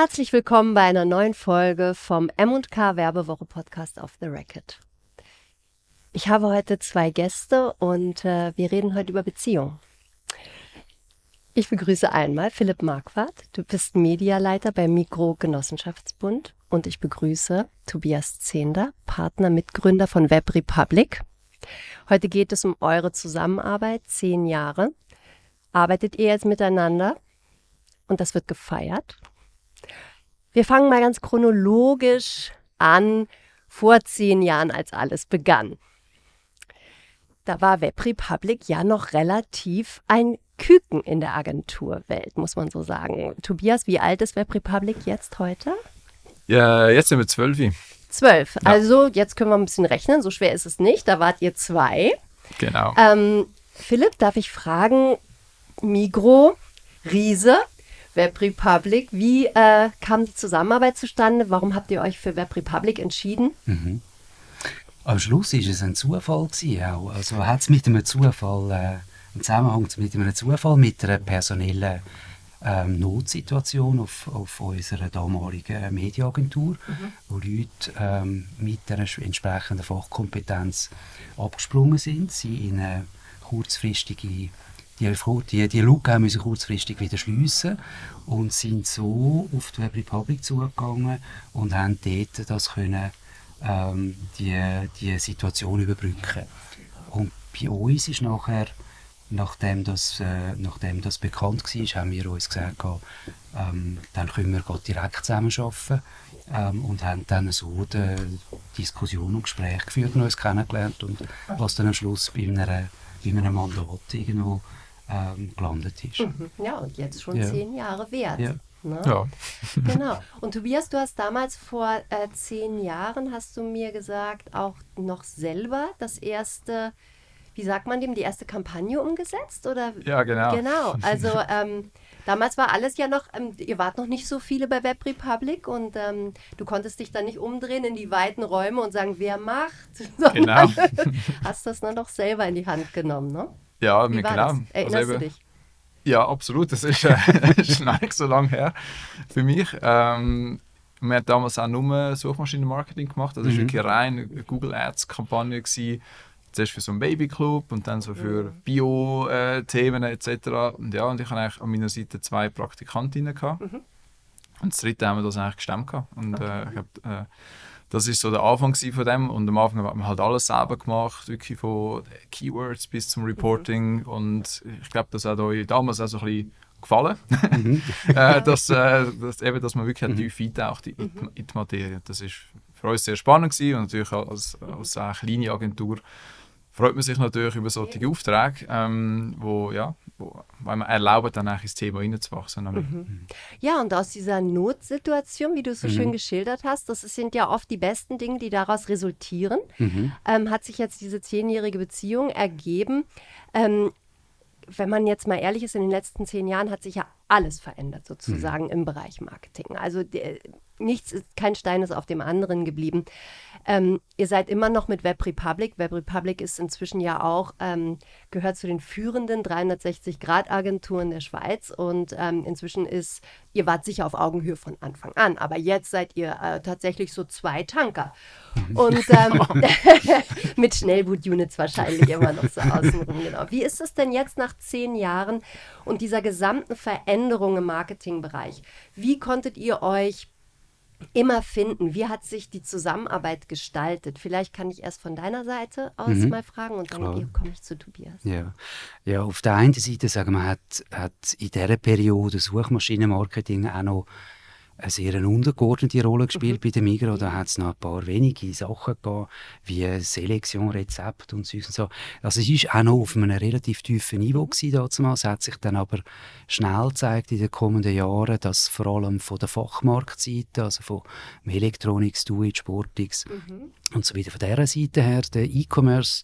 Herzlich willkommen bei einer neuen Folge vom M&K Werbewoche Podcast auf The Racket. Ich habe heute zwei Gäste und äh, wir reden heute über Beziehung. Ich begrüße einmal Philipp Marquardt. Du bist Medialeiter beim Mikro Genossenschaftsbund und ich begrüße Tobias Zehnder, Partner, Mitgründer von Web Republic. Heute geht es um eure Zusammenarbeit, zehn Jahre. Arbeitet ihr jetzt miteinander und das wird gefeiert. Wir fangen mal ganz chronologisch an, vor zehn Jahren, als alles begann. Da war Web Republic ja noch relativ ein Küken in der Agenturwelt, muss man so sagen. Tobias, wie alt ist Web Republic jetzt heute? Ja, jetzt sind wir zwölf. Zwölf. Ja. Also jetzt können wir ein bisschen rechnen, so schwer ist es nicht. Da wart ihr zwei. Genau. Ähm, Philipp, darf ich fragen, Migro, Riese, Web Republic. Wie äh, kam die Zusammenarbeit zustande? Warum habt ihr euch für Web Republic entschieden? Mhm. Am Schluss war es ein Zufall. Gewesen, auch. Also hat es mit einem Zufall, äh, im Zusammenhang mit einem Zufall, mit einer personellen ähm, Notsituation auf, auf unserer damaligen Mediaagentur, mhm. wo Leute ähm, mit einer entsprechenden Fachkompetenz abgesprungen sind, sie in eine kurzfristige die, die, die Lücke müssen kurzfristig wieder schliessen und sind so auf die Web Republic zugegangen und haben dort das können, ähm, die, die Situation überbrücken. Und bei uns ist nachher, nachdem das, äh, nachdem das bekannt war, haben wir uns gesagt, ähm, dann können wir direkt zusammenarbeiten ähm, und haben dann so die Diskussion und Gespräche geführt und uns kennengelernt und was dann am Schluss bei, einer, bei einem Mandat irgendwo ähm, gelandet ist. Mhm. Ja, und jetzt schon ja. zehn Jahre wert. Ja. Ne? ja. genau. Und Tobias, du hast damals vor äh, zehn Jahren, hast du mir gesagt, auch noch selber das erste, wie sagt man dem, die erste Kampagne umgesetzt? Oder? Ja, genau. Genau. Also ähm, damals war alles ja noch, ähm, ihr wart noch nicht so viele bei Web Republic und ähm, du konntest dich dann nicht umdrehen in die weiten Räume und sagen, wer macht? Genau. hast das dann doch selber in die Hand genommen, ne? Ja, Wie war genau. Das? Erinnerst also du dich? Ja, absolut. Das ist, äh, ist noch nicht so lange her für mich. Ähm, wir haben damals auch nur Suchmaschinenmarketing gemacht. Das war mhm. wirklich rein eine Google Ads-Kampagne. Zuerst für so einen Babyclub und dann so für mhm. Bio-Themen äh, etc. Und ja, und ich hatte eigentlich an meiner Seite zwei Praktikantinnen. Gehabt. Mhm. Und das dritte haben wir das eigentlich gestemmt. Und okay. äh, ich habe äh, das ist so der Anfang von dem und am Anfang hat man halt alles selber gemacht, wirklich von Keywords bis zum Reporting mhm. und ich glaube, das hat euch damals auch so ein bisschen gefallen, mhm. äh, dass, äh, dass, eben, dass man wirklich mhm. tief eintaucht in, mhm. in die Materie. Das ist für uns sehr spannend gewesen und natürlich als, als eine kleine Agentur freut man sich natürlich über solche Aufträge, ähm, wo, ja, wo, weil man erlaubt, dann ins Thema hineinzuwachsen. Mhm. Ja, und aus dieser Notsituation, wie du es so mhm. schön geschildert hast, das sind ja oft die besten Dinge, die daraus resultieren, mhm. ähm, hat sich jetzt diese zehnjährige Beziehung ergeben. Ähm, wenn man jetzt mal ehrlich ist, in den letzten zehn Jahren hat sich ja alles verändert sozusagen mhm. im Bereich Marketing. Also der, nichts ist, kein Stein ist auf dem anderen geblieben. Ähm, ihr seid immer noch mit Web Republic. Web Republic ist inzwischen ja auch, ähm, gehört zu den führenden 360-Grad-Agenturen der Schweiz und ähm, inzwischen ist, ihr wart sicher auf Augenhöhe von Anfang an, aber jetzt seid ihr äh, tatsächlich so zwei Tanker. Und ähm, mit Schnellboot-Units wahrscheinlich immer noch so außenrum. Genau. Wie ist es denn jetzt nach zehn Jahren und dieser gesamten Veränderung im Marketingbereich? Wie konntet ihr euch immer finden. Wie hat sich die Zusammenarbeit gestaltet? Vielleicht kann ich erst von deiner Seite aus mhm. mal fragen und dann komme ich zu Tobias. Ja. ja, auf der einen Seite sagen wir, hat, hat in dieser Periode Suchmaschinenmarketing auch noch eine sehr untergeordnete Rolle gespielt mhm. bei den Migros. Da hat es noch ein paar wenige Sachen gegeben, wie Selektion, Rezept und so. so. Also es war auch noch auf einem relativ tiefen Niveau gewesen, Es hat sich dann aber schnell gezeigt in den kommenden Jahren, dass vor allem von der Fachmarktseite, also von Elektronics, Do-It, Sportix mhm. und so weiter, von dieser Seite her der E-Commerce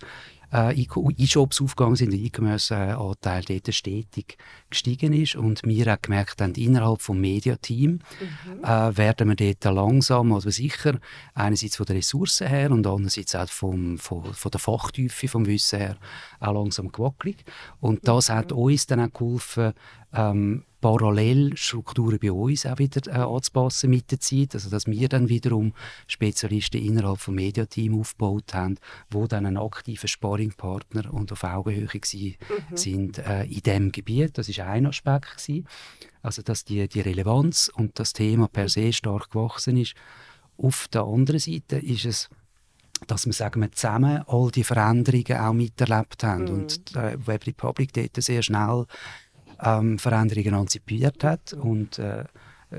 äh, E-Shops aufgegangen sind, der E-Commerce-Anteil dort stetig gestiegen ist und wir haben gemerkt haben, innerhalb des Mediateam mhm. äh, werden wir dort langsam, aber sicher, einerseits von den Ressourcen her und andererseits auch vom, von, von der Fachtiefe, vom Wissen her, auch langsam gewackelig. Und das mhm. hat uns dann auch geholfen, ähm, parallel Strukturen bei uns auch wieder äh, anzupassen mit der Zeit. Also dass wir dann wiederum Spezialisten innerhalb des Mediateam aufgebaut haben, wo dann ein aktiver Sparringpartner und auf Augenhöhe gewesen mhm. sind äh, in diesem Gebiet. Das ist ein Aspekt gewesen. Also dass die, die Relevanz und das Thema per se stark gewachsen ist. Auf der anderen Seite ist es dass wir, sagen wir zusammen all die Veränderungen auch miterlebt haben mhm. und äh, Web Republic dort sehr schnell ähm, Veränderungen antizipiert hat und äh,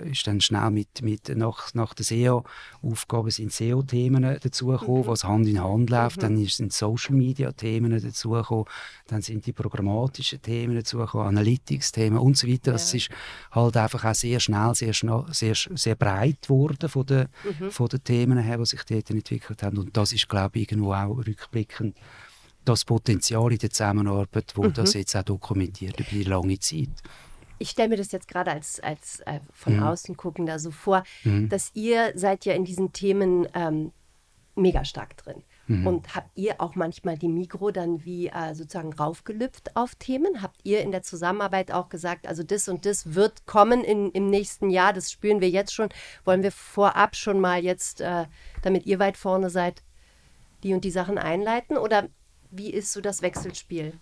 ist dann schnell mit, mit nach, nach der SEO-Aufgabe sind SEO-Themen dazugekommen, mhm. was Hand in Hand läuft. Mhm. Dann sind Social-Media-Themen dazugekommen, dann sind die programmatischen Themen dazugekommen, Analytics-Themen und so weiter. Ja. Das ist halt einfach auch sehr schnell, sehr, schnell, sehr, sehr breit geworden von den, mhm. von den Themen her, die sich dort entwickelt haben. Und das ist, glaube ich, irgendwo auch rückblickend das Potenzial in der Zusammenarbeit, wo mhm. das jetzt auch dokumentiert über die lange Zeit. Ich stelle mir das jetzt gerade als, als äh, von mhm. außen gucken da so vor, mhm. dass ihr seid ja in diesen Themen ähm, mega stark drin. Mhm. Und habt ihr auch manchmal die Mikro dann wie äh, sozusagen raufgelüpft auf Themen? Habt ihr in der Zusammenarbeit auch gesagt, also das und das wird kommen in, im nächsten Jahr, das spüren wir jetzt schon. Wollen wir vorab schon mal jetzt, äh, damit ihr weit vorne seid, die und die Sachen einleiten? Oder wie ist so das Wechselspiel?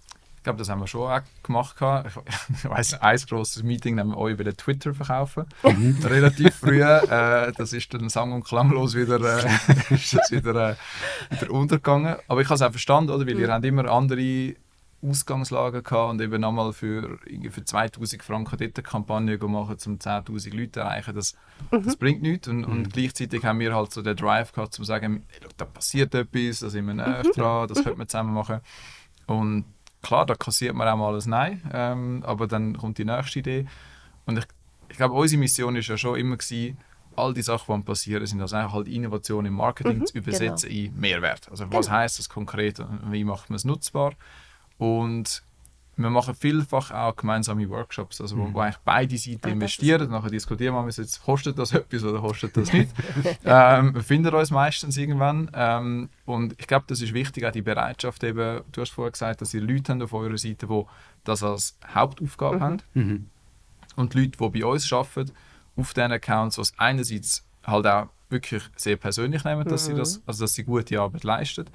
Ich glaube, das haben wir schon auch gemacht. Ich weiß, ein großes Meeting haben wir auch über den Twitter verkaufen. Mhm. Relativ früh. Äh, das ist dann sang- und klanglos wieder, äh, ist das wieder, äh, wieder untergegangen. Aber ich habe es auch verstanden, oder? weil mhm. ihr habt immer andere Ausgangslagen gehabt und eben nochmal für, für 2000 Franken dort eine Kampagne machen, um 10.000 Leute zu erreichen. Das, mhm. das bringt nichts. Und, und, mhm. gleichzeitig haben wir halt so den Drive gehabt, um zu sagen, hey, da passiert etwas, da sind wir näher mhm. dran, das könnte man zusammen machen. Und klar, da kassiert man auch mal ein Nein, ähm, aber dann kommt die nächste Idee. Und ich, ich glaube, unsere Mission ist ja schon immer gewesen, all die Sachen, die passieren, sind also halt Innovation im Marketing mhm, zu übersetzen genau. in Mehrwert. Also was genau. heißt das konkret und wie macht man es nutzbar? Und wir machen vielfach auch gemeinsame Workshops, also wo, mhm. wo eigentlich beide Seiten ah, investieren. Nachher diskutieren wir jetzt, kostet das etwas oder kostet das nicht. ähm, wir finden uns meistens irgendwann. Ähm, und ich glaube, das ist wichtig, auch die Bereitschaft eben, du hast vorher gesagt, dass ihr Leute habt auf eurer Seite, die das als Hauptaufgabe mhm. haben. Mhm. Und Leute, die bei uns arbeiten, auf diesen Accounts, was einerseits halt auch wirklich sehr persönlich nehmen, dass sie mhm. das, also dass sie gute Arbeit leisten,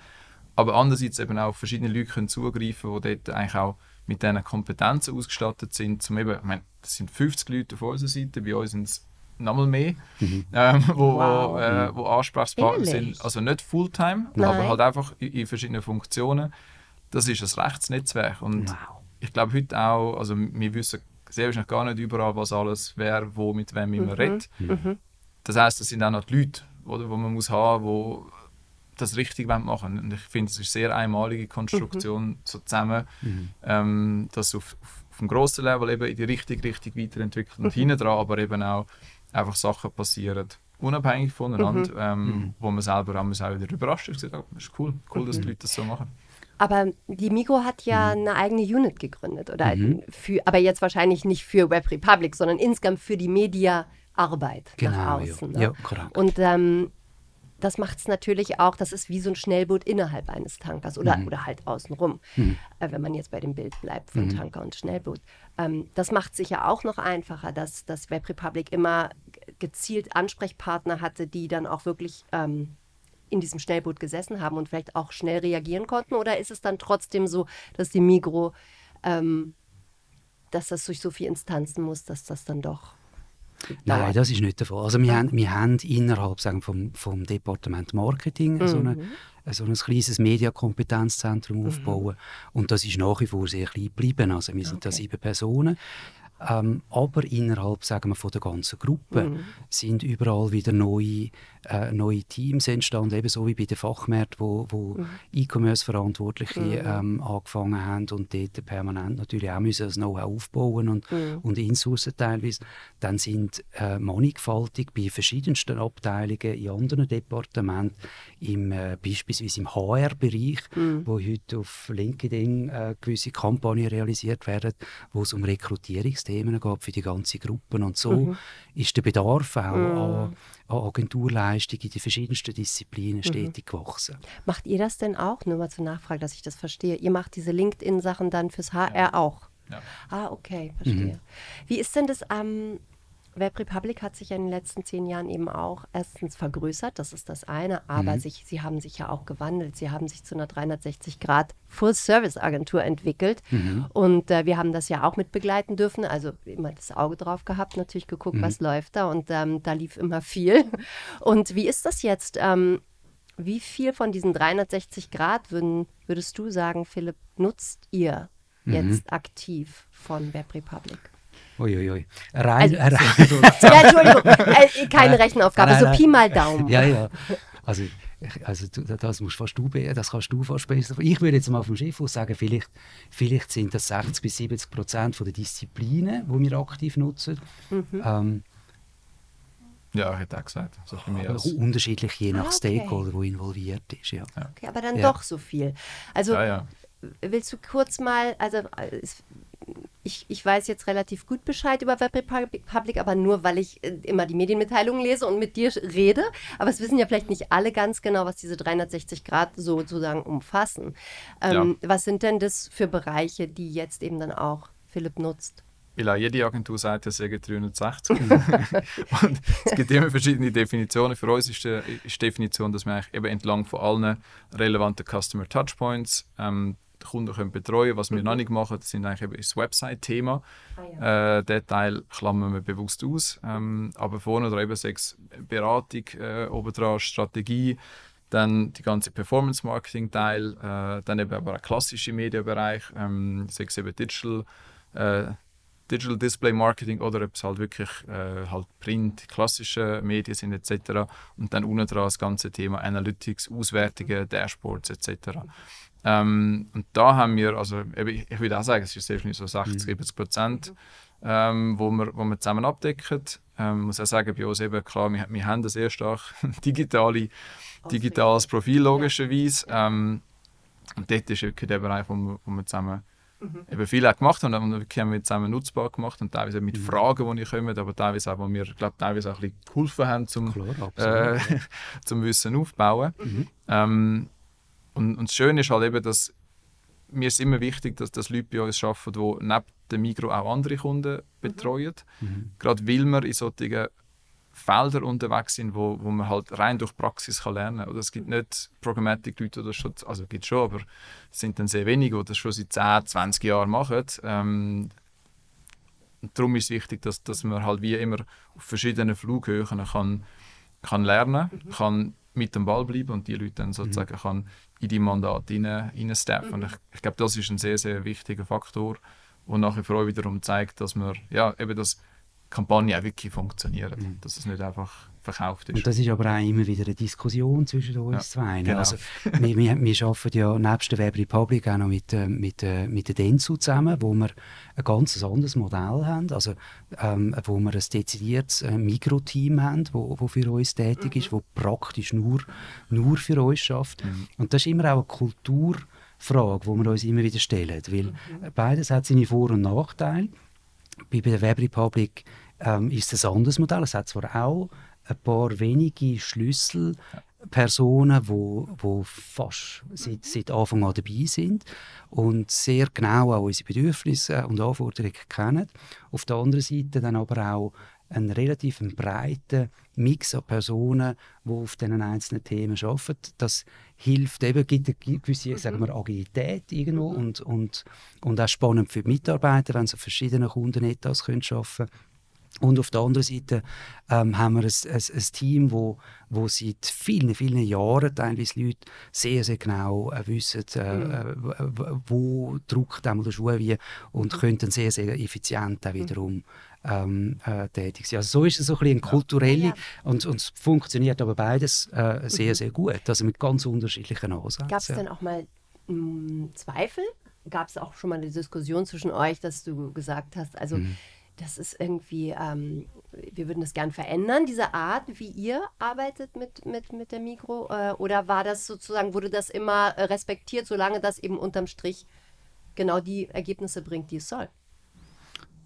aber andererseits eben auch verschiedene Leute können zugreifen, die dort eigentlich auch mit diesen Kompetenzen ausgestattet sind, zum eben, ich meine, das sind 50 Leute auf unserer Seite, bei uns sind es nochmal mehr, mhm. ähm, wo, wow. wo, äh, wo Ansprechpartner sind. Also nicht Fulltime, Nein. aber halt einfach in, in, verschiedenen Funktionen. Das ist ein Rechtsnetzwerk. Und wow. ich glaube heute auch, also wir wissen sehr wahrscheinlich gar nicht überall, was alles wer, wo, mit wem mhm. man redet. Mhm. Das heißt, das sind auch noch die Leute, oder, wo man muss haben, wo das richtig machen Und ich finde, es ist eine sehr einmalige Konstruktion mhm. so zusammen, mhm. ähm, dass auf, auf, auf einem grossen Level eben in die richtige Richtung weiterentwickelt und mhm. hinten dran aber eben auch einfach Sachen passieren, unabhängig voneinander, mhm. ähm, mhm. wo man selber auch wieder überrascht ist. Oh, das ist cool, cool, dass die Leute das so machen. Aber die Migro hat ja mhm. eine eigene Unit gegründet, oder? Mhm. Für, aber jetzt wahrscheinlich nicht für Web Republic, sondern insgesamt für die Media-Arbeit genau, nach außen. Ja. Ne? ja Und ähm, das macht es natürlich auch, das ist wie so ein Schnellboot innerhalb eines Tankers oder, mhm. oder halt außenrum, mhm. äh, wenn man jetzt bei dem Bild bleibt von mhm. Tanker und Schnellboot. Ähm, das macht es sicher auch noch einfacher, dass, dass Web Republic immer gezielt Ansprechpartner hatte, die dann auch wirklich ähm, in diesem Schnellboot gesessen haben und vielleicht auch schnell reagieren konnten? Oder ist es dann trotzdem so, dass die Migro, ähm, dass das durch so viele Instanzen muss, dass das dann doch Nein, das ist nicht der Fall. Also wir, haben, wir haben innerhalb sagen, vom, vom Departement Marketing mhm. so, eine, so ein kleines Mediakompetenzzentrum mhm. aufbauen und das ist nach wie vor sehr klein geblieben. Also wir sind okay. da sieben Personen ähm, aber innerhalb sagen wir, von der ganzen Gruppe mhm. sind überall wieder neue, äh, neue Teams entstanden, ebenso wie bei den Fachmärkten, wo, wo mhm. E-Commerce-Verantwortliche mhm. ähm, angefangen haben und dort permanent natürlich auch müssen das Know-how aufbauen und, mhm. und insourcen teilweise. Dann sind äh, mannigfaltig bei verschiedensten Abteilungen in anderen Departementen, im, äh, beispielsweise im HR-Bereich, mhm. wo heute auf LinkedIn äh, gewisse Kampagnen realisiert werden, wo es um Rekrutierungs Themen geht für die ganze Gruppe. Und so mhm. ist der Bedarf auch mhm. an, an Agenturleistungen in den verschiedensten Disziplinen mhm. stetig mhm. gewachsen. Macht ihr das denn auch? Nur mal zur Nachfrage, dass ich das verstehe. Ihr macht diese LinkedIn-Sachen dann fürs HR ja. auch? Ja. Ah, okay, verstehe. Mhm. Wie ist denn das ähm, Web Republic hat sich ja in den letzten zehn Jahren eben auch erstens vergrößert, das ist das eine, aber mhm. sich, sie haben sich ja auch gewandelt. Sie haben sich zu einer 360-Grad Full-Service-Agentur entwickelt mhm. und äh, wir haben das ja auch mit begleiten dürfen, also immer das Auge drauf gehabt, natürlich geguckt, mhm. was läuft da und ähm, da lief immer viel. Und wie ist das jetzt? Ähm, wie viel von diesen 360 Grad würden, würdest du sagen, Philipp, nutzt ihr mhm. jetzt aktiv von Web Republic? Uiuiui. Rein, also, rein. ja, Entschuldigung, äh, keine Rechenaufgabe, nein, nein, so Pi mal Daumen. Ja, ja. Also, also das, musst fast du, das kannst du fast besser. Ich würde jetzt mal vom Schiff aus sagen, vielleicht, vielleicht sind das 60 bis 70 Prozent der Disziplinen, die wir aktiv nutzen. Mhm. Ähm, ja, ich hätte auch gesagt. So unterschiedlich je nach ah, okay. Stakeholder, der involviert ist. Ja. Okay, aber dann ja. doch so viel. Also ja, ja. willst du kurz mal, also ich, ich weiß jetzt relativ gut Bescheid über Web Republic, aber nur, weil ich äh, immer die Medienmitteilungen lese und mit dir rede. Aber es wissen ja vielleicht nicht alle ganz genau, was diese 360 Grad sozusagen umfassen. Ähm, ja. Was sind denn das für Bereiche, die jetzt eben dann auch Philipp nutzt? Weil jede Agentur sagt, es sei 360. und es gibt immer verschiedene Definitionen. Für uns ist die, ist die Definition, dass wir eigentlich eben entlang von allen relevanten Customer Touchpoints ähm, die Kunden können betreuen Was wir mhm. noch nicht machen, das sind eigentlich eben das Website-Thema. Ah, ja. äh, den Teil klammern wir bewusst aus. Ähm, aber vorne oder eben sechs Beratung, äh, obendran Strategie, dann die ganze Performance-Marketing-Teil, äh, dann eben aber auch klassische Medienbereich, ähm, sechs eben Digital, äh, Digital Display Marketing oder ob es halt wirklich äh, halt Print, klassische Medien sind etc. Und dann unten dran das ganze Thema Analytics, Auswertungen, Dashboards etc. Ähm, und da haben wir, also ich, ich würde auch sagen, es ist definitiv so 60, 70 mhm. Prozent, ähm, wo, wir, wo wir zusammen abdecken. Ähm, muss auch sagen, bei uns eben klar, wir, wir haben ein sehr stark digitale, digitales Profil logischerweise. Ähm, und dort ist wirklich der Bereich, wo wir, wo wir zusammen mhm. eben viel auch gemacht haben und wir haben wir zusammen nutzbar gemacht und teilweise mit mhm. Fragen, die kommen, aber teilweise auch, wo wir glaub, teilweise auch ein bisschen geholfen haben, zum, Klar, äh, zum Wissen aufbauen. Mhm. Ähm, und, und das Schöne ist halt eben, dass mir ist immer wichtig, dass, dass Leute bei uns arbeiten, die neben dem Mikro auch andere Kunden betreuen. Mhm. Gerade weil wir in solchen Feldern unterwegs sind, wo, wo man halt rein durch Praxis kann lernen kann. es gibt nicht Programmatic-Leute, die das schon, also gibt schon, aber es sind dann sehr wenige, die das schon seit 10, 20 Jahren machen. Ähm, darum ist es wichtig, dass, dass man halt wie immer auf verschiedenen Flughöhen kann, kann lernen mhm. kann, mit dem Ball bleiben und die Leute dann sozusagen mhm. kann in die Mandate hineinsteppen. Mhm. Ich, ich glaube, das ist ein sehr, sehr wichtiger Faktor, der nachher für euch wiederum zeigt, dass wir ja, eben das Kampagne auch wirklich funktioniert. Mhm. Dass es nicht einfach verkauft ist. Und das ist aber auch immer wieder eine Diskussion zwischen uns ja, zwei. Genau. Also, wir, wir, wir arbeiten ja nebst der Web Republic auch noch mit, äh, mit, äh, mit der Densu zusammen, wo wir ein ganz anderes Modell haben, also ähm, wo wir ein dezidiertes äh, Mikroteam haben, wo, wo für uns tätig mhm. ist, wo praktisch nur, nur für uns schafft. Mhm. Und das ist immer auch eine Kulturfrage, die wir uns immer wieder stellen, weil mhm. beides hat seine Vor- und Nachteile. Bei der Web Republic ähm, ist es ein anderes Modell. Es hat zwar auch ein paar wenige Schlüsselpersonen, die wo, wo fast seit, seit Anfang an dabei sind und sehr genau auch unsere Bedürfnisse und Anforderungen kennen. Auf der anderen Seite dann aber auch einen relativ breiten Mix an Personen, die auf diesen einzelnen Themen arbeiten. Das hilft eben, gibt eine gewisse mhm. sagen wir, Agilität irgendwo und, und, und auch spannend für die Mitarbeiter, wenn sie auf verschiedenen Kundenetats arbeiten können. Und auf der anderen Seite ähm, haben wir ein, ein, ein Team, wo, wo seit vielen, vielen Jahren teilweise Leute sehr, sehr genau äh, wissen, äh, mhm. äh, wo drückt der Schuh wie und mhm. können sehr, sehr effizient auch wiederum ähm, äh, tätig sein. Also so ist es so ein bisschen kulturell ja. und, und es funktioniert aber beides äh, sehr, mhm. sehr gut, also mit ganz unterschiedlichen Ansätzen. Gab es denn auch mal mh, mm, Zweifel? Gab es auch schon mal eine Diskussion zwischen euch, dass du gesagt hast, also mhm das ist irgendwie, ähm, wir würden das gern verändern, diese Art, wie ihr arbeitet mit, mit, mit der Mikro? Äh, oder war das sozusagen, wurde das immer äh, respektiert, solange das eben unterm Strich genau die Ergebnisse bringt, die es soll?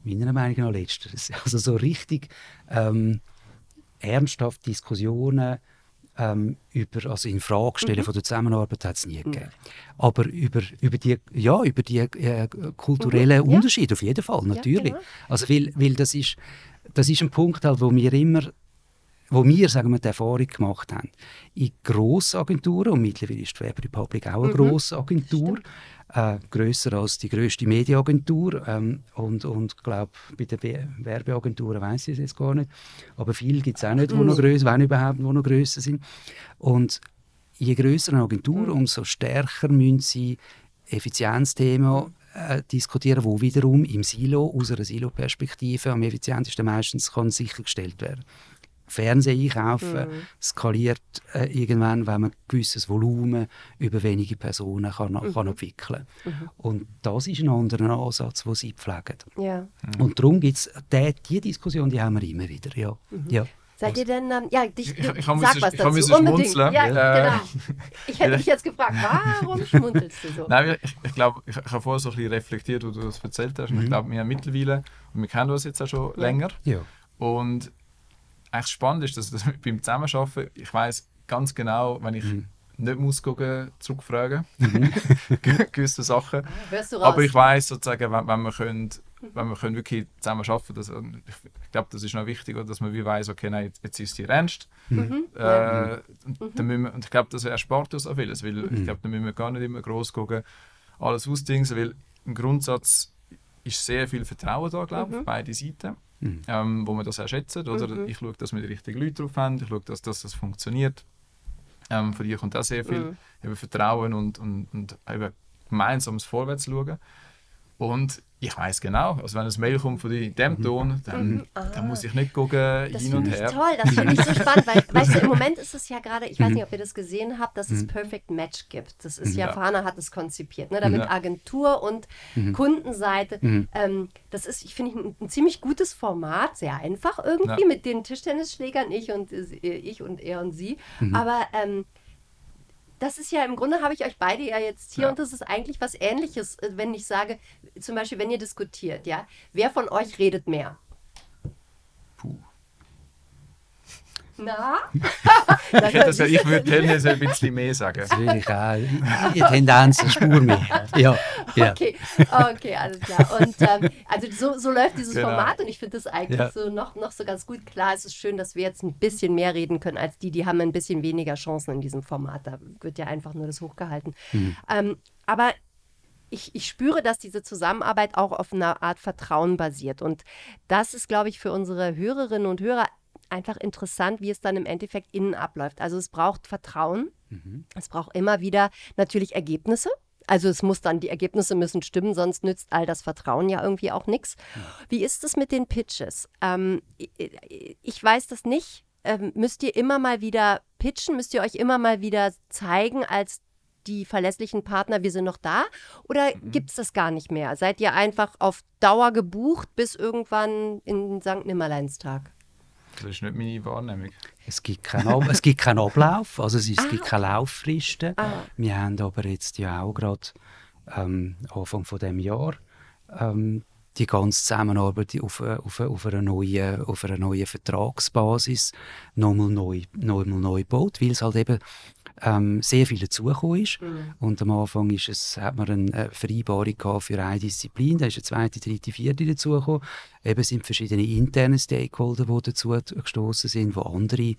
Meiner Meinung nach letzteres. Also so richtig ähm, ernsthaft Diskussionen, ähm, über, also in Frage stellen mhm. von der Zusammenarbeit hat es nie gegeben. Aber über, über die, ja, über die äh, kulturellen mhm. Unterschiede auf jeden Fall, natürlich. Ja, genau. Also weil, weil das ist, das ist ein Punkt, halt, wo wir immer wo wir sagen wir, die Erfahrung gemacht haben. In Grossagenturen, und mittlerweile ist die Web Republic auch eine mhm. Grossagentur, äh, grösser als die grösste Mediaagentur. Ähm, und und glaube, bei den Werbeagenturen weiß ich es jetzt gar nicht. Aber viele gibt es auch nicht, die noch mhm. grösser, wenn überhaupt, die noch grösser sind. Und je grösser eine Agentur, mhm. umso stärker müssen sie Effizienzthemen äh, diskutieren, wo wiederum im Silo, aus einer Silo-Perspektive am effizientesten meistens kann sichergestellt werden Fernsehen einkaufen, mhm. skaliert äh, irgendwann, wenn man ein gewisses Volumen über wenige Personen kann, mhm. kann entwickeln kann. Mhm. Und das ist ein anderer Ansatz, den sie pflegen. Ja. Und darum gibt es die, die Diskussion, die haben wir immer wieder. Ja. Mhm. ja. Seid ihr denn, ähm, ja, dich, ich, ich, ich sag was ich dazu, ich schmunzeln. Ja, äh, genau. Ich hätte dich jetzt gefragt, warum schmunzelst du so? Nein, ich, ich glaube, ich, ich habe vorher so ein bisschen reflektiert, wo du das erzählt hast. Und ich mhm. glaube, wir haben mittlerweile, und wir kennen das jetzt auch schon ja. länger. Ja. Und eigentlich spannend ist, dass, dass beim Zusammenarbeiten, ich weiß ganz genau, wenn ich mhm. nicht muss gucken, zurückfragen, mhm. gewisse Sachen. Aber ich weiß sozusagen, wenn, wenn wir können, wenn wir können wirklich zusammen arbeiten können, ich glaube, das ist noch wichtig, dass man wie weiß, okay, nein, jetzt, ist es ernst. Mhm. Äh, und, dann wir, und ich glaube, das erspart uns auch vieles, weil mhm. ich glaube, da müssen wir gar nicht immer groß gucken, alles ausdingsen, weil im Grundsatz ist sehr viel Vertrauen da, glaube ich, mhm. beide Seiten mhm. ähm, wo man das auch schätzt. Oder? Mhm. Ich schaue, dass wir die richtigen Leute drauf haben, ich schaue, dass, dass das funktioniert. Ähm, von dir kommt auch sehr viel mhm. Vertrauen und, und, und eben gemeinsames Vorwärts schauen. Und ich weiß genau, also wenn ein Mail kommt von dir in dem mhm. Ton, dann, mhm. dann muss ich nicht gucken, das hin und her. Das toll, das finde ich so spannend, weil weißt du, im Moment ist es ja gerade, ich weiß nicht, ob ihr das gesehen habt, dass es mhm. Perfect Match gibt. Das ist ja, ja Fana hat es konzipiert, ne, damit ja. Agentur und mhm. Kundenseite, mhm. ähm, das ist, ich finde, ein, ein, ziemlich gutes Format, sehr einfach irgendwie ja. mit den Tischtennisschlägern, ich und ich und er und sie, mhm. aber ähm, das ist ja im Grunde habe ich euch beide ja jetzt hier ja. und das ist eigentlich was ähnliches, äh, wenn ich sage, zum Beispiel, wenn ihr diskutiert, ja, wer von euch redet mehr? Na? ich, also, ich würde tendenziell ein bisschen mehr sagen. Das würde ich auch. Die Tendenz eine Spur mehr. Ja, ja. Okay, okay, alles klar. Und ähm, also so, so läuft dieses genau. Format und ich finde das eigentlich ja. so noch, noch so ganz gut. Klar, es ist schön, dass wir jetzt ein bisschen mehr reden können als die, die haben ein bisschen weniger Chancen in diesem Format. Da wird ja einfach nur das hochgehalten. Mhm. Ähm, aber ich, ich, spüre, dass diese Zusammenarbeit auch auf einer Art Vertrauen basiert. Und das ist, glaube ich, für unsere Hörerinnen und Hörer einfach interessant, wie es dann im Endeffekt innen abläuft. Also es braucht Vertrauen, mhm. es braucht immer wieder natürlich Ergebnisse. Also es muss dann, die Ergebnisse müssen stimmen, sonst nützt all das Vertrauen ja irgendwie auch nichts. Wie ist es mit den Pitches? Ähm, ich weiß das nicht. Ähm, müsst ihr immer mal wieder pitchen? Müsst ihr euch immer mal wieder zeigen als die verlässlichen Partner, wir sind noch da? Oder mhm. gibt es das gar nicht mehr? Seid ihr einfach auf Dauer gebucht bis irgendwann in St. Nimmerleinstag? Das ist nicht meine Wahrnehmung. Es gibt keinen, es gibt keinen Ablauf, also es, ist, ah. gibt keine Lauffristen. Ah. Wir haben aber jetzt ja auch gerade ähm, Anfang von dem Jahr ähm, die ganze Zusammenarbeit auf, auf, auf, einer neuen, auf einer neuen Vertragsbasis nochmal neu, nochmal neu gebaut, weil es halt eben ähm, sehr viel dazugekommen ist. Mhm. Und am Anfang ist es, hat man eine Vereinbarung für eine Disziplin, da ist eine zweite, dritte, vierte dazugekommen. Eben sind verschiedene interne Stakeholder, die dazu gestoßen sind, wo andere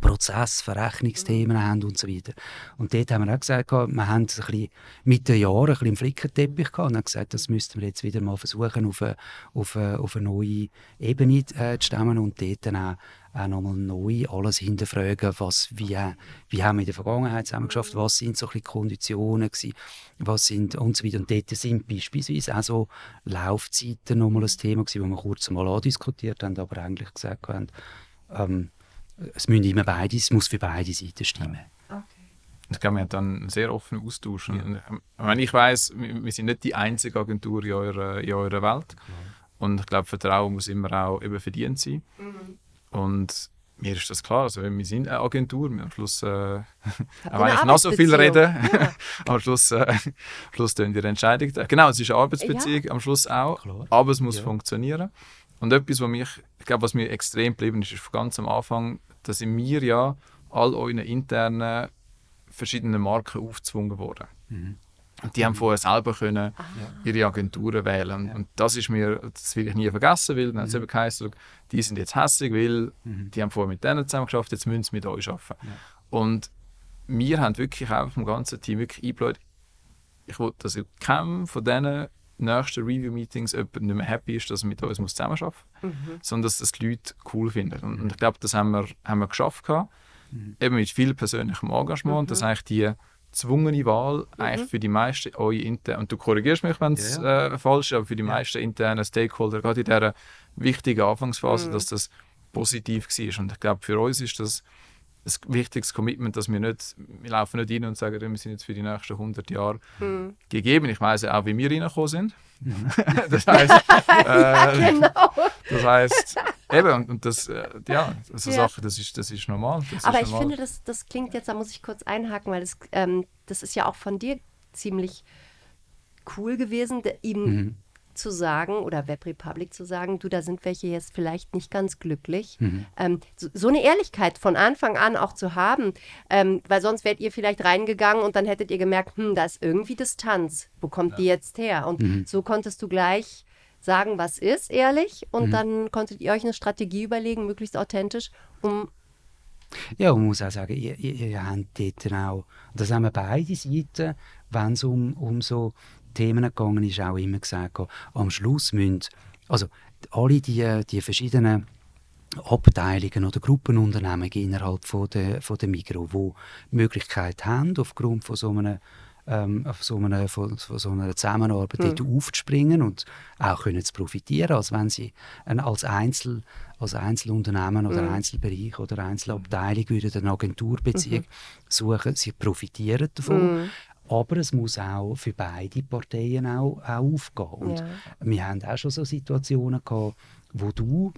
Prozess, Verrechnungsthemen mhm. haben und so weiter. Und dort haben wir auch gesagt, wir haben ein bisschen mit den Jahren ein bisschen im Flickenteppich gehabt und haben gesagt, das müssten wir jetzt wieder mal versuchen, auf eine, auf eine, auf eine neue Ebene äh, zu stemmen und dort dann auch auch nochmal neu alles hinterfragen, was, wie, wie haben wir in der Vergangenheit zusammen geschafft, mhm. was sind so ein Konditionen gewesen, was sind und so weiter. Und dort sind beispielsweise auch so Laufzeiten nochmal ein Thema gewesen, wo wir kurz mal andiskutiert haben, aber eigentlich gesagt haben, ähm, es müssen immer beide, es muss für beide Seiten stimmen. Okay. Ich glaube, wir haben dann einen sehr offenen Austausch. Ja. Und, ich weiß, wir sind nicht die einzige Agentur in eurer, in eurer Welt. Klar. Und ich glaube, Vertrauen muss immer auch eben verdient sein. Mhm. Und mir ist das klar, also wir sind eine Agentur, wir am Schluss, äh, auch wenn ich noch so viel rede, ja. am Schluss, äh, am Schluss tun die Entscheidung. Genau, es ist eine Arbeitsbeziehung, ja. am Schluss auch, klar. aber es muss ja. funktionieren. Und etwas, was mich, ich glaube, was mir extrem geblieben ist, ist von ganz am Anfang, dass in mir ja all euren internen verschiedenen Marken aufgezwungen worden. Mhm. Und die haben vorher selber können ihre Agenturen wählen. Ja. Und das ist mir, das will ich nie vergessen, weil dann hat es mhm. eben geheißen, die sind jetzt hässlich, weil mhm. die haben vorher mit denen zusammen geschafft, jetzt müssen sie mit euch arbeiten. Ja. Und wir haben wirklich auch vom ganzen Team wirklich eingebläut, ich will, dass keinem von diesen nächsten Review-Meetings jemand nicht mehr happy ist, dass er mit uns muss zusammenarbeiten muss, mhm. sondern dass das die Leute cool finden. Und, und ich glaube, das haben wir, haben wir geschafft. Gehabt, mhm. Eben mit viel persönlichem Engagement. Mhm. Und das ist eigentlich die gezwungene Wahl eigentlich mhm. für die meisten eure internen, und du korrigierst mich, wenn es ja. äh, falsch ist, aber für die ja. meisten internen Stakeholder, gerade in dieser wichtigen Anfangsphase, mhm. dass das positiv war. Und ich glaube, für uns ist das ein wichtiges Commitment, dass wir nicht, wir laufen nicht rein und sagen, wir sind jetzt für die nächsten 100 Jahre mhm. gegeben. Ich weiß auch, wie wir reingekommen sind. Mhm. das heißt, äh, genau. das heißt, eben, und, und das, äh, ja, so ja. Sachen, das ist, das ist normal. Das Aber ist ich finde, das, das klingt jetzt, da muss ich kurz einhaken, weil das, ähm, das ist ja auch von dir ziemlich cool gewesen, ihm mhm zu sagen oder Web Republic zu sagen, du, da sind welche jetzt vielleicht nicht ganz glücklich. Mhm. Ähm, so, so, eine Ehrlichkeit von Anfang an auch zu haben, ähm, weil sonst wärt ihr vielleicht reingegangen und dann hättet ihr gemerkt, hm, da ist irgendwie Distanz. Wo kommt ja. die jetzt her? Und mhm. so konntest du gleich sagen, was ist, ehrlich, und mhm. dann konntet ihr euch eine Strategie überlegen, möglichst authentisch, um ja, man muss auch sagen, ihr, ihr, ihr habt dort auch, das haben wir beide Seiten, wenn es um, um so Themen gegangen ist, auch immer gesagt, am Schluss müssen, also alle die, die verschiedenen Abteilungen oder Gruppenunternehmen innerhalb von der, von der Migro, die Möglichkeit haben, aufgrund von so einer ähm, so einer, von, von, so einer Zusammenarbeit mhm. dort aufzuspringen und auch können zu profitieren, als wenn sie ein, als, Einzel, als Einzelunternehmen oder mhm. Einzelbereich oder Einzelabteilung würden eine Agenturbeziehung mhm. suchen. Sie profitieren davon. Mhm. Aber es muss auch für beide Parteien auch, auch aufgehen. Und ja. wir haben auch schon so Situationen gehabt, wo du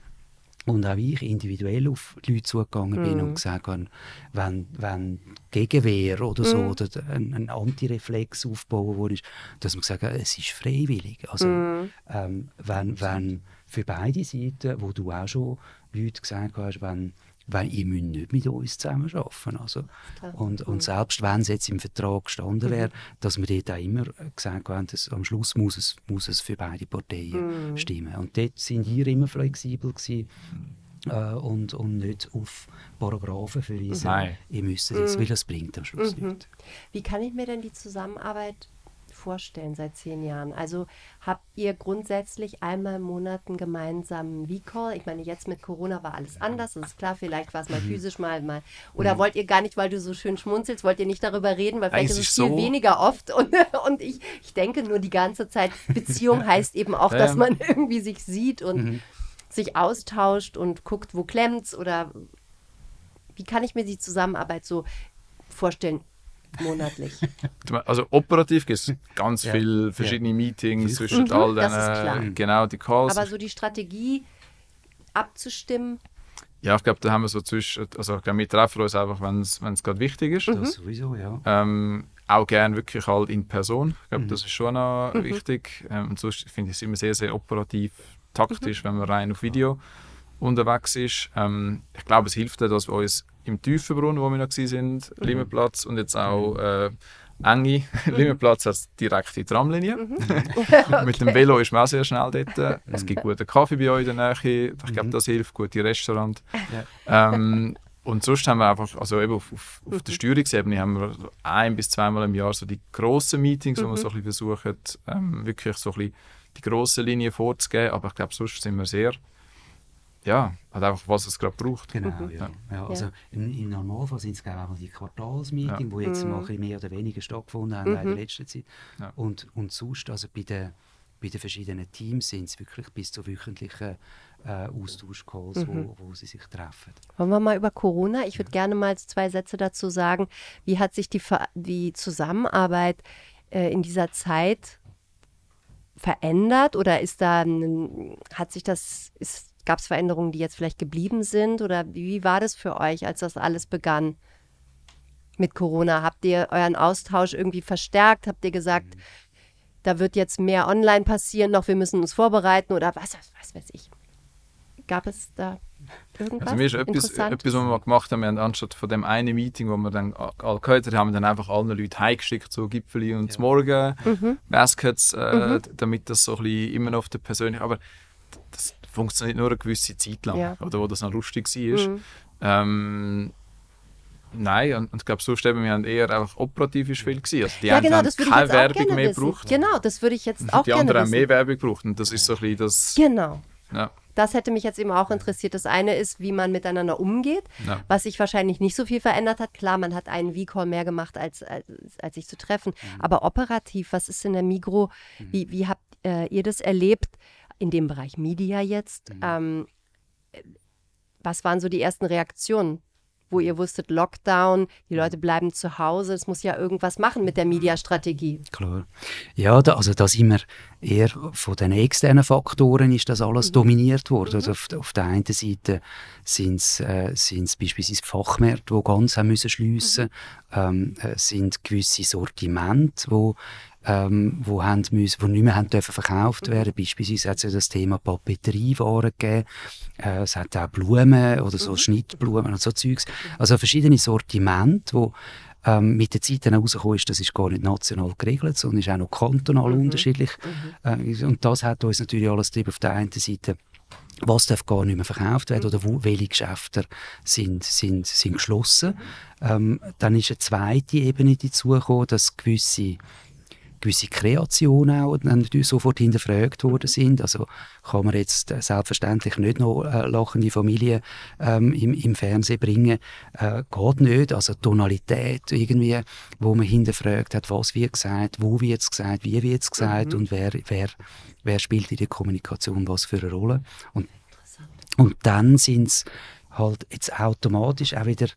und auch ich individuell auf Leute zugegangen bin mm. und gesagt habe, wenn, wenn Gegenwehr oder so mm. oder ein, ein Antireflex aufbauen wurde, dass man gesagt hat, es ist freiwillig. Also mm. ähm, wenn, wenn für beide Seiten, wo du auch schon Leute gesagt hast, wenn weil ihr müsst nicht mit uns zusammen arbeiten. Also, und, und mhm. selbst wenn es jetzt im Vertrag gestanden wäre, mhm. dass wir dort auch immer gesagt haben, dass am Schluss muss es, muss es für beide Parteien mhm. stimmen. Und dort sind wir immer flexibel gewesen. Äh, und, und nicht auf Paragraphen verweisen, Nein. ihr müsst es, mhm. weil das bringt am Schluss mhm. nichts. Wie kann ich mir denn die Zusammenarbeit vorstellen seit zehn Jahren? Also habt ihr grundsätzlich einmal im Monat einen gemeinsamen V-Call? Ich meine, jetzt mit Corona war alles anders, das ist klar, vielleicht war es mal mhm. physisch mal, mal. Oder mhm. wollt ihr gar nicht, weil du so schön schmunzelst, wollt ihr nicht darüber reden, weil vielleicht Eigentlich ist es viel so. weniger oft und, und ich, ich denke nur die ganze Zeit, Beziehung heißt eben auch, dass man irgendwie sich sieht und mhm. sich austauscht und guckt, wo klemmt's oder wie kann ich mir die Zusammenarbeit so vorstellen? Monatlich. Also operativ gibt es ganz ja. viele verschiedene ja. Meetings zwischen mhm, all den, genau, die Calls. Aber so die Strategie abzustimmen. Ja, ich glaube, da haben wir so zwischen, also ich glaube, wir treffen uns einfach, wenn es gerade wichtig ist. Mhm. Das sowieso, ja. Ähm, auch gerne wirklich halt in Person. Ich glaube, mhm. das ist schon noch mhm. wichtig. Ähm, und sonst finde ich es immer sehr, sehr operativ, taktisch, mhm. wenn man rein auf Video unterwegs ist. Ähm, ich glaube, es hilft, dass wir uns im Tiefenbrunnen, wo wir noch waren, mhm. Limmenplatz und jetzt auch äh, enge mhm. Limmenplatz hat direkte Tramlinie. Mhm. okay. Mit dem Velo ist man auch sehr schnell dort. Es gibt guten Kaffee bei euch in der Nähe. Ich glaube, mhm. das hilft. Gute Restaurant. Ja. Ähm, und sonst haben wir einfach, also eben auf, auf, auf der mhm. Steuerungsebene haben wir ein bis zweimal im Jahr so die grossen Meetings, wo wir so ein bisschen versuchen, ähm, wirklich so ein bisschen die grossen Linien vorzugeben. Aber ich glaube, sonst sind wir sehr ja, hat einfach, was es gerade braucht. Genau, mhm. ja. ja. also ja. Im, Im Normalfall sind es auch die Quartalsmeetings, ja. die jetzt mhm. mal mehr oder weniger stattgefunden haben mhm. in der letzten Zeit. Ja. Und, und sonst, also bei den, bei den verschiedenen Teams sind es wirklich bis zu wöchentlichen äh, Austauschcalls, mhm. wo, wo sie sich treffen. Wollen wir mal über Corona? Ich würde gerne mal zwei Sätze dazu sagen. Wie hat sich die, die Zusammenarbeit äh, in dieser Zeit verändert oder ist da ein, hat sich das, ist Gab es Veränderungen, die jetzt vielleicht geblieben sind? Oder wie war das für euch, als das alles begann mit Corona? Habt ihr euren Austausch irgendwie verstärkt? Habt ihr gesagt, mhm. da wird jetzt mehr online passieren, noch wir müssen uns vorbereiten oder was, was weiß ich? Gab es da Irgendwas? Also mir ist etwas, etwas, was wir mal gemacht haben, wir haben anstatt von dem einen Meeting, wo wir dann alle gehört haben, haben wir dann einfach allen Leuten heimgeschickt, so Gipfeli und ja. Morgen, mhm. Baskets, äh, mhm. damit das so ein bisschen immer noch auf der persönlichen, aber das funktioniert nur eine gewisse Zeit lang, ja. oder wo das noch lustig war. Mhm. Ähm, Nein, und, und ich glaube, sonst eben, wir haben eher einfach operative Spiele gewesen. Also die ja, genau, haben keine Werbung mehr gebraucht. Genau, das würde ich jetzt auch Die anderen haben mehr Werbung gebraucht und das ist so ein bisschen das... Genau. Ja. Das hätte mich jetzt eben auch interessiert. Das eine ist, wie man miteinander umgeht, ja. was sich wahrscheinlich nicht so viel verändert hat. Klar, man hat einen V-Call mehr gemacht, als, als, als sich zu treffen. Mhm. Aber operativ, was ist in der Migro? Mhm. Wie, wie habt äh, ihr das erlebt in dem Bereich Media jetzt? Mhm. Ähm, was waren so die ersten Reaktionen? wo ihr wusstet, Lockdown, die Leute bleiben zu Hause, es muss ja irgendwas machen mit der Mediastrategie. Klar. Ja, da, also da sind wir eher von den externen Faktoren ist das alles mhm. dominiert worden. Also mhm. auf, auf, der einen Seite sind es äh, beispielsweise Fachmärkte, die ganz haben müssen schliessen mhm. ähm, äh, sind gewisse Sortimente, die ähm, wo, haben müssen, wo nicht mehr haben dürfen verkauft mhm. werden. Beispielsweise hat es ja das Thema Papeteriewaren gegeben. Äh, es hat auch Blumen oder so mhm. Schnittblumen und so Zeugs. Also verschiedene Sortimente, wo ähm, mit der Zeit dann herausgekommen ist, das ist gar nicht national geregelt, sondern ist auch noch kantonal mhm. unterschiedlich. Mhm. Äh, und das hat uns natürlich alles auf der einen Seite was darf gar nicht mehr verkauft werden oder wo, welche Geschäfte sind, sind, sind geschlossen. Mhm. Ähm, dann ist eine zweite Ebene dazugekommen, dass gewisse gewisse Kreationen auch natürlich sofort hinterfragt worden sind. Also kann man jetzt äh, selbstverständlich nicht noch äh, lachende Familie ähm, im, im Fernsehen bringen. Äh, geht nicht. Also Tonalität irgendwie, wo man hinterfragt hat, was wird gesagt, wo wird es gesagt, wie wird es gesagt mhm. und wer, wer, wer spielt in der Kommunikation was für eine Rolle. Und, und dann sind es halt jetzt automatisch auch wieder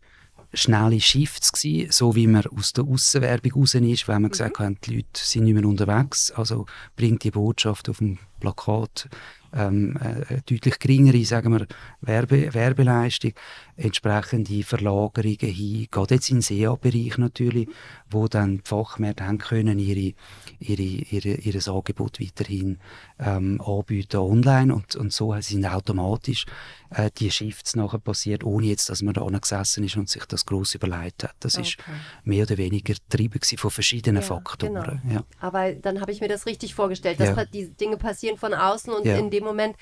schnelle Shifts gewesen, so wie man aus der Aussenwerbung raus ist, wenn man mhm. gesagt hat, die Leute sind nicht mehr unterwegs, also bringt die Botschaft auf dem Plakat ähm, äh, deutlich geringere sagen wir, Werbe, Werbeleistung, entsprechende Verlagerungen hin, gerade jetzt im SEA-Bereich natürlich, wo dann die Fachmärkte haben können ihre, ihre, ihre, ihr Angebot weiterhin ähm, anbieten online und, und so sind automatisch äh, die Shifts nachher passiert, ohne jetzt, dass man da gesessen ist und sich das groß überlegt hat. Das okay. ist mehr oder weniger getrieben von verschiedenen ja, Faktoren. Genau. Ja. Aber dann habe ich mir das richtig vorgestellt, dass ja. die Dinge passieren von außen und in dem Moment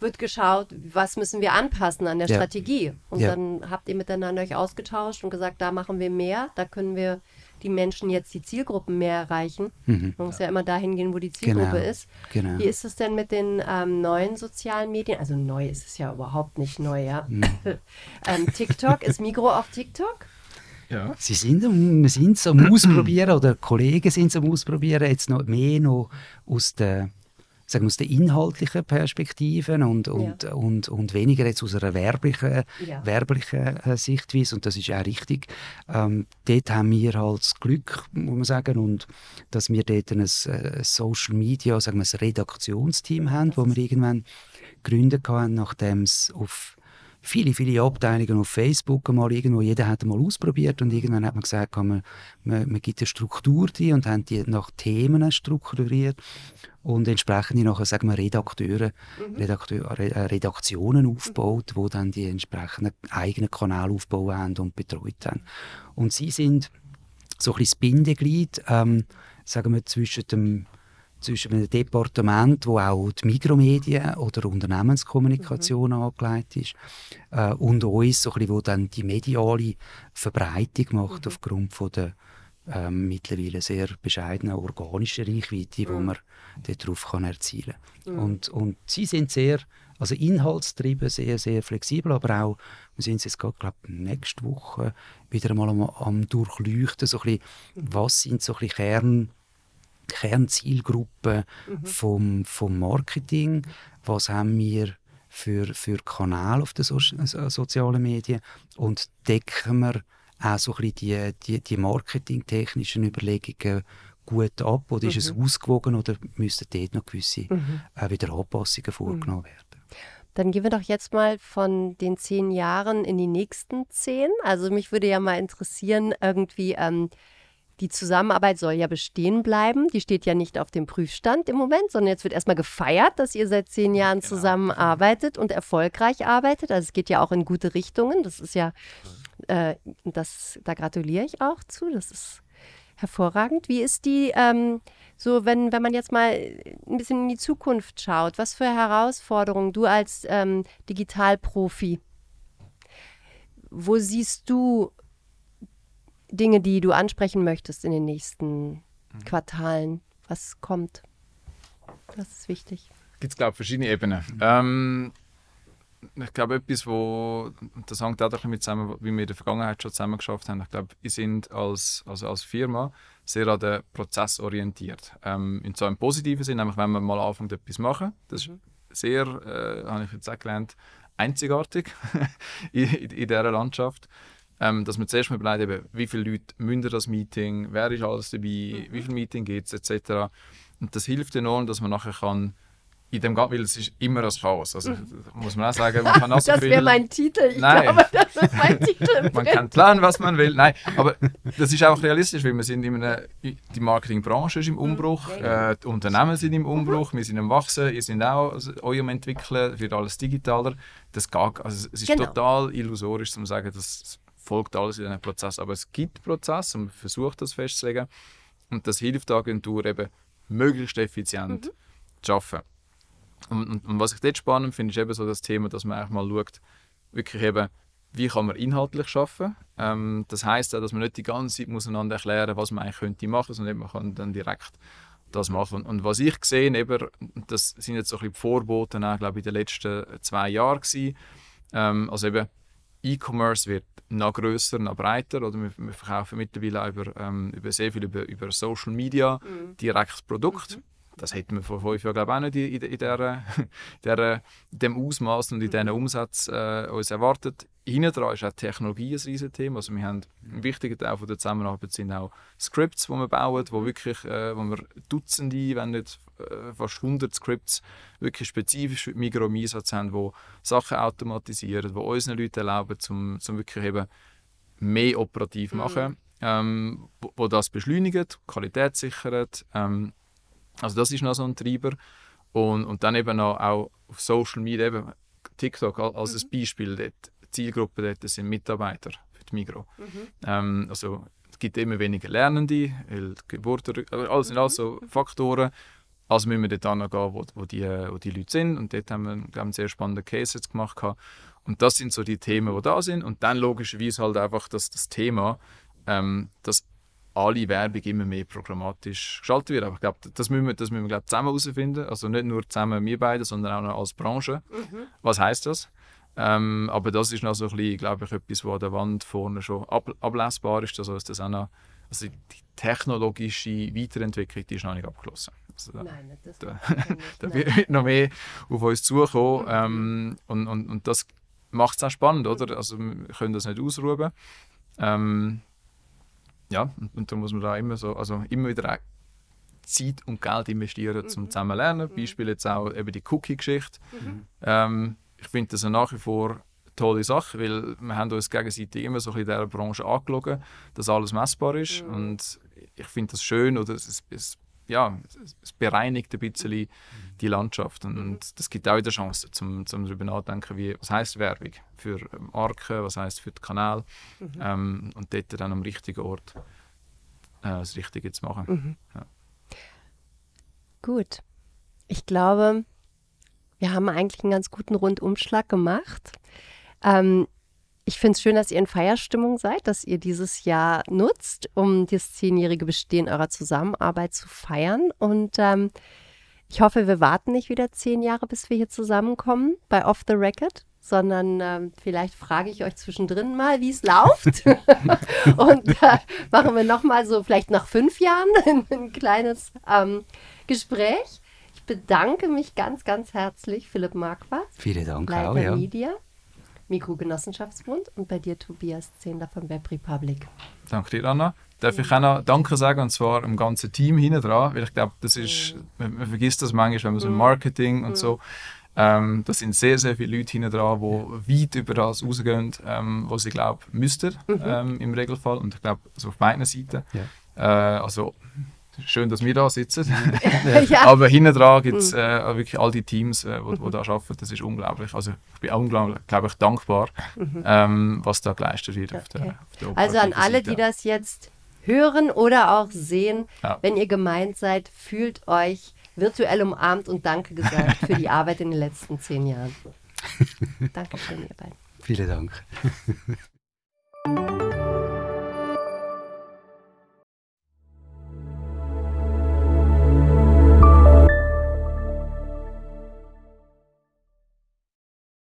wird geschaut, was müssen wir anpassen an der ja. Strategie. Und ja. dann habt ihr miteinander euch ausgetauscht und gesagt, da machen wir mehr, da können wir die Menschen jetzt die Zielgruppen mehr erreichen. Mhm. Man muss ja immer dahin gehen, wo die Zielgruppe genau. ist. Genau. Wie ist es denn mit den ähm, neuen sozialen Medien? Also neu ist es ja überhaupt nicht neu, ja. Mhm. ähm, TikTok, ist Migro auf TikTok? Ja. Sie sind, so am Ausprobieren oder Kollegen sind so am Ausprobieren, jetzt noch mehr noch aus der sagen wir, aus der inhaltlichen Perspektive und, und, ja. und, und weniger jetzt aus einer werblichen, ja. werblichen äh, Sichtweise. Und das ist auch richtig. Ähm, dort haben wir halt das Glück, muss man sagen, und dass wir dort ein, ein äh, Social Media, sagen wir, ein Redaktionsteam haben, das wo wir irgendwann gegründet haben, nachdem es auf viele, viele Abteilungen auf Facebook mal irgendwo, jeder hat mal ausprobiert und irgendwann hat man gesagt, man, man, man gibt eine Struktur drin und haben die nach Themen strukturiert und entsprechend nachher, sagen wir, Redakteure, mhm. Redakteur, äh, Redaktionen aufgebaut, wo dann die entsprechenden eigenen Kanäle aufgebaut haben und betreut haben. Und sie sind so ein bisschen das Bindeglied, ähm, sagen wir, zwischen dem zwischen einem Departement, wo auch die Mikromedien oder Unternehmenskommunikation mhm. angelegt ist, äh, und uns, so ein bisschen, wo dann die mediale Verbreitung macht mhm. aufgrund von der ähm, mittlerweile sehr bescheidenen organischen Reichweite, mhm. man darauf kann erzielen kann. Mhm. Und, und sie sind sehr also inhaltstrieben, sehr, sehr flexibel, aber auch, wir sind jetzt gerade, glaube nächste Woche wieder einmal am, am Durchleuchten, so ein bisschen, mhm. was sind so ein bisschen Kern Kernzielgruppe mhm. vom, vom Marketing, was haben wir für, für Kanäle auf den so äh, sozialen Medien und decken wir auch so ein die, die, die marketingtechnischen Überlegungen gut ab oder mhm. ist es mhm. ausgewogen oder müssten dort noch gewisse mhm. äh, wieder Anpassungen vorgenommen mhm. werden? Dann gehen wir doch jetzt mal von den zehn Jahren in die nächsten zehn. Also mich würde ja mal interessieren, irgendwie, ähm, die Zusammenarbeit soll ja bestehen bleiben. Die steht ja nicht auf dem Prüfstand im Moment, sondern jetzt wird erstmal gefeiert, dass ihr seit zehn Jahren genau. zusammenarbeitet und erfolgreich arbeitet. Also es geht ja auch in gute Richtungen. Das ist ja, äh, das, da gratuliere ich auch zu. Das ist hervorragend. Wie ist die, ähm, so wenn, wenn man jetzt mal ein bisschen in die Zukunft schaut, was für Herausforderungen du als ähm, Digitalprofi, wo siehst du Dinge, die du ansprechen möchtest in den nächsten mhm. Quartalen? Was kommt? Das ist wichtig. Gibt es, glaube ich, verschiedene Ebenen. Ähm, ich glaube, etwas, wo, das hängt auch damit zusammen, wie wir in der Vergangenheit schon zusammen geschafft haben. Ich glaube, wir sind als, also als Firma sehr an den Prozess orientiert. Ähm, in so einem positiven Sinn, nämlich wenn man mal anfängt, etwas zu machen. Das ist mhm. sehr, äh, habe ich jetzt auch gelernt, einzigartig in, in, in dieser Landschaft ähm, dass man zuerst mal überlegt, eben, wie viele Leute müssen das Meeting, wer ist alles dabei, mhm. wie viel Meeting gibt es, etc. Und das hilft enorm, dass man nachher kann in dem weil es ist immer das Chaos. Also mhm. muss man auch sagen, man kann auch so Das wäre mein Titel. Ich Nein. glaube, das ist mein Titel. man kann planen, was man will. Nein, aber das ist auch realistisch, weil wir sind in einer, die Marketingbranche ist im mhm. Umbruch, äh, die Unternehmen sind im Umbruch, wir sind am Wachsen, ihr seid auch also, eurem Entwickeln, wird alles digitaler. Das geht, also es ist genau. total illusorisch, zu sagen, dass folgt alles in einem Prozess. Aber es gibt Prozesse und man versucht das festzulegen. Und das hilft der Agentur eben, möglichst effizient mhm. zu arbeiten. Und, und, und, was ich dort spannend finde, ist eben so das Thema, dass man auch mal schaut, wirklich eben, wie kann man inhaltlich arbeiten. Ähm, das heißt auch, dass man nicht die ganze Zeit muss einander erklären was man eigentlich könnte machen, sondern man kann dann direkt das machen. Und, und was ich sehe, eben, das sind jetzt so ein bisschen die Vorboten auch, glaube ich, in den letzten zwei Jahren gewesen. Ähm, also eben, E-Commerce wird noch größer, noch breiter. Oder wir, wir verkaufen mittlerweile auch über, ähm, über sehr viel über, über Social Media mhm. direkt Produkt. Mhm. Das hätten wir vor fünf Jahren glaube ich, auch nicht in, in, in, der, der, in dem Ausmaß und in diesem Umsatz äh, uns erwartet. Hinten dran ist auch Technologie ein riesiges Thema. Also wir haben ein wichtiger Teil von der Zusammenarbeit sind auch Scripts, die wir bauen, wo wirklich, äh, wo wir Dutzende, wenn nicht äh, fast 100 Scripts wirklich spezifisch für Migros im Einsatz haben, die Sachen automatisieren, die unseren Leuten erlauben, zum, zum wirklich eben mehr operativ mhm. machen, ähm, wo, wo, das beschleunigt, Qualität sichert. Ähm, also das ist noch so ein Treiber. Und, und dann eben auch auf Social Media, eben TikTok als mhm. ein Beispiel, dort, Zielgruppe dort sind Mitarbeiter für die Migros. Mhm. Ähm, also es gibt immer weniger Lernende, Geburt, alles sind also Faktoren, also müssen wir dort hingehen, wo, wo, die, wo die Leute sind. Und dort haben wir glaube, einen sehr spannenden Case jetzt gemacht. Und das sind so die Themen, die da sind. Und dann logischerweise halt einfach das, das Thema, ähm, dass alle Werbung immer mehr programmatisch geschaltet wird. Aber ich glaube, das müssen wir, das müssen wir glaub, zusammen herausfinden. Also nicht nur zusammen wir beide, sondern auch noch als Branche. Mhm. Was heißt das? Ähm, aber das ist noch so ein bisschen, glaube ich, etwas, was an der Wand vorne schon ab, ablesbar ist. Also ist das auch noch, also die technologische Weiterentwicklung die ist noch nicht abgeschlossen. Also da, Nein, das da, da wird noch mehr auf uns zukommen. Mhm. Ähm, und, und, und das macht es auch spannend, oder? Also wir können das nicht ausruhen. Ähm, ja, und, und da muss man da immer so, also immer wieder Zeit und Geld investieren, um mhm. zusammen lernen. Mhm. Beispiel jetzt auch eben die Cookie-Geschichte. Mhm. Ähm, ich finde das nach wie vor eine tolle Sache, weil wir haben uns gegenseitig immer so in dieser Branche angeschaut, dass alles messbar ist. Mhm. Und ich finde das schön oder es, es ja, es bereinigt ein bisschen mhm. die Landschaft. Und, mhm. das gibt auch wieder Chance, zum, zum darüber nachdenken, wie, was heißt Werbung für Marken, was heißt für den Kanal mhm. ähm, und dort dann am richtigen Ort äh, das Richtige zu machen. Mhm. Ja. Gut. Ich glaube, wir haben eigentlich einen ganz guten Rundumschlag gemacht. Ähm, ich finde es schön, dass ihr in Feierstimmung seid, dass ihr dieses Jahr nutzt, um das zehnjährige Bestehen eurer Zusammenarbeit zu feiern. Und ähm, ich hoffe, wir warten nicht wieder zehn Jahre, bis wir hier zusammenkommen bei Off the Record, sondern ähm, vielleicht frage ich euch zwischendrin mal, wie es läuft. Und äh, machen wir nochmal so, vielleicht nach fünf Jahren, ein, ein kleines ähm, Gespräch. Ich bedanke mich ganz, ganz herzlich, Philipp Marquardt. Vielen Dank Leiter auch, ja. Media. Mikrogenossenschaftsbund und bei dir Tobias Zehnder von Web Republic. Danke dir, Anna. Darf ich auch noch Danke sagen, und zwar im ganzen Team hinten dran, weil ich glaube, das ist, man, man, vergisst das manchmal, wenn man so im mm. Marketing und mm. so, ähm, da sind sehr, sehr viele Leute hinten dran, die weit über das rausgehen, ähm, was sie, glaube müssten, mhm. ähm, im Regelfall. Und ich glaube, also auf beiden Seiten. Ja. Äh, also schön, dass wir da sitzen. Ja. Aber hinten dran gibt es äh, wirklich all die Teams, äh, die wo da arbeiten. Das ist unglaublich. Also ich bin auch unglaublich, glaube ich, dankbar, ähm, was da geleistet wird auf der, Okay. auf der Also an alle, Seite. die das jetzt hören oder auch sehen, Ja. wenn ihr gemeint seid, fühlt euch virtuell umarmt und Danke gesagt für die Arbeit in den letzten zehn Jahren. Dankeschön, ihr beiden. Vielen Dank.